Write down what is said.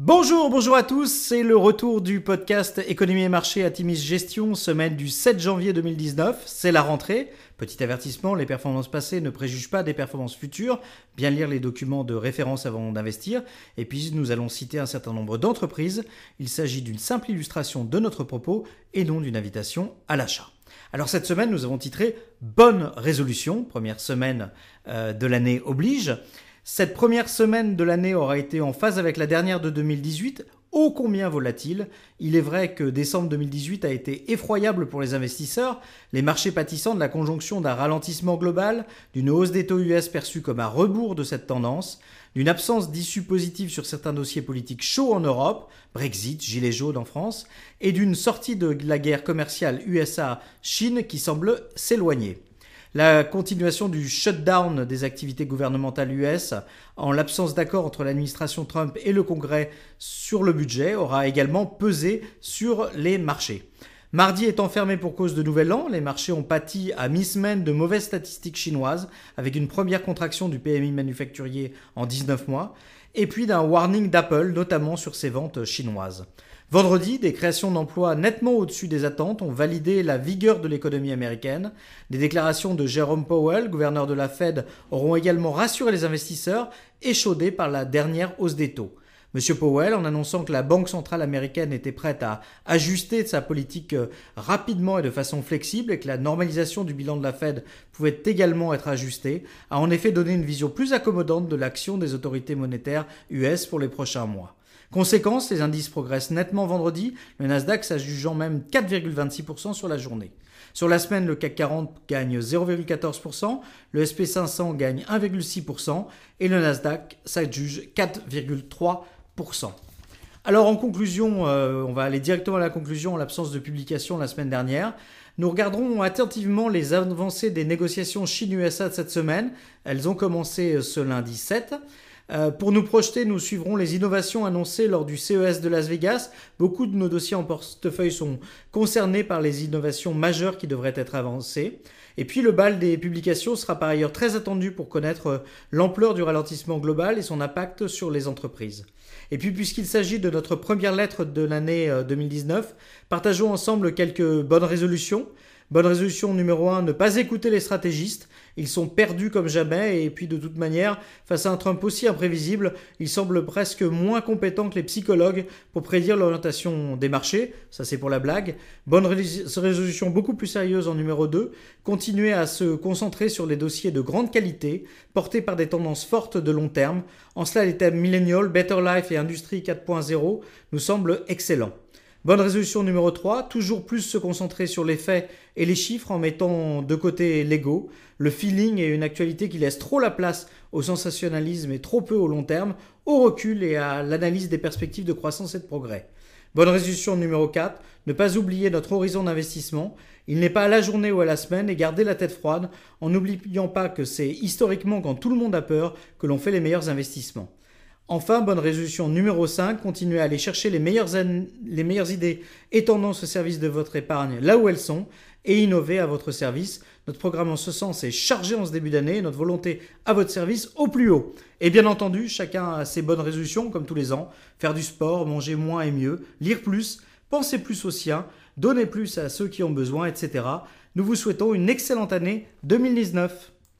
Bonjour, bonjour à tous, c'est le retour du podcast Économie et marché à Timis Gestion, semaine du 7 janvier 2019, c'est la rentrée. Petit avertissement, les performances passées ne préjugent pas des performances futures, bien lire les documents de référence avant d'investir, et puis nous allons citer un certain nombre d'entreprises, il s'agit d'une simple illustration de notre propos et non d'une invitation à l'achat. Alors cette semaine, nous avons titré Bonne résolution, première semaine euh, de l'année oblige. Cette première semaine de l'année aura été en phase avec la dernière de 2018, ô combien volatile. Il est vrai que décembre 2018 a été effroyable pour les investisseurs, les marchés pâtissant de la conjonction d'un ralentissement global, d'une hausse des taux US perçue comme un rebours de cette tendance, d'une absence d'issue positive sur certains dossiers politiques chauds en Europe, Brexit, Gilets jaunes en France, et d'une sortie de la guerre commerciale USA-Chine qui semble s'éloigner. La continuation du shutdown des activités gouvernementales US en l'absence d'accord entre l'administration Trump et le Congrès sur le budget aura également pesé sur les marchés. Mardi étant fermé pour cause de Nouvel An, les marchés ont pâti à mi-semaine de mauvaises statistiques chinoises, avec une première contraction du PMI manufacturier en 19 mois, et puis d'un warning d'Apple, notamment sur ses ventes chinoises. Vendredi, des créations d'emplois nettement au-dessus des attentes ont validé la vigueur de l'économie américaine. Des déclarations de Jerome Powell, gouverneur de la Fed, auront également rassuré les investisseurs, échaudés par la dernière hausse des taux. M. Powell, en annonçant que la Banque centrale américaine était prête à ajuster sa politique euh, rapidement et de façon flexible et que la normalisation du bilan de la Fed pouvait également être ajustée, a en effet donné une vision plus accommodante de l'action des autorités monétaires US pour les prochains mois. Conséquence, les indices progressent nettement vendredi, le Nasdaq s'adjugeant même 4,26% sur la journée. Sur la semaine, le CAC 40 gagne 0,14%, le SP500 gagne 1,6% et le Nasdaq s'adjuge 4,3%. Alors en conclusion, euh, on va aller directement à la conclusion en l'absence de publication la semaine dernière. Nous regarderons attentivement les avancées des négociations Chine-USA de cette semaine. Elles ont commencé ce lundi 7. Euh, pour nous projeter, nous suivrons les innovations annoncées lors du CES de Las Vegas. Beaucoup de nos dossiers en portefeuille sont concernés par les innovations majeures qui devraient être avancées. Et puis le bal des publications sera par ailleurs très attendu pour connaître euh, l'ampleur du ralentissement global et son impact sur les entreprises. Et puis puisqu'il s'agit de notre première lettre de l'année 2019, euh, partageons ensemble quelques bonnes résolutions. Bonne résolution numéro 1, ne pas écouter les stratégistes. Ils sont perdus comme jamais et puis de toute manière, face à un Trump aussi imprévisible, ils semblent presque moins compétents que les psychologues pour prédire l'orientation des marchés. Ça c'est pour la blague. Bonne résolution beaucoup plus sérieuse en numéro 2, continuer à se concentrer sur les dossiers de grande qualité, portés par des tendances fortes de long terme. En cela, les thèmes Millennial, Better Life et Industrie 4.0 nous semblent excellents. Bonne résolution numéro 3, toujours plus se concentrer sur les faits et les chiffres en mettant de côté l'ego, le feeling et une actualité qui laisse trop la place au sensationnalisme et trop peu au long terme, au recul et à l'analyse des perspectives de croissance et de progrès. Bonne résolution numéro 4, ne pas oublier notre horizon d'investissement. Il n'est pas à la journée ou à la semaine et garder la tête froide en n'oubliant pas que c'est historiquement quand tout le monde a peur que l'on fait les meilleurs investissements. Enfin, bonne résolution numéro 5, continuez à aller chercher les meilleures, idées et tendances au service de votre épargne là où elles sont et innover à votre service. Notre programme en ce sens est chargé en ce début d'année, notre volonté à votre service au plus haut. Et bien entendu, chacun a ses bonnes résolutions comme tous les ans. Faire du sport, manger moins et mieux, lire plus, penser plus aux siens, donner plus à ceux qui ont besoin, etc. Nous vous souhaitons une excellente année 2019.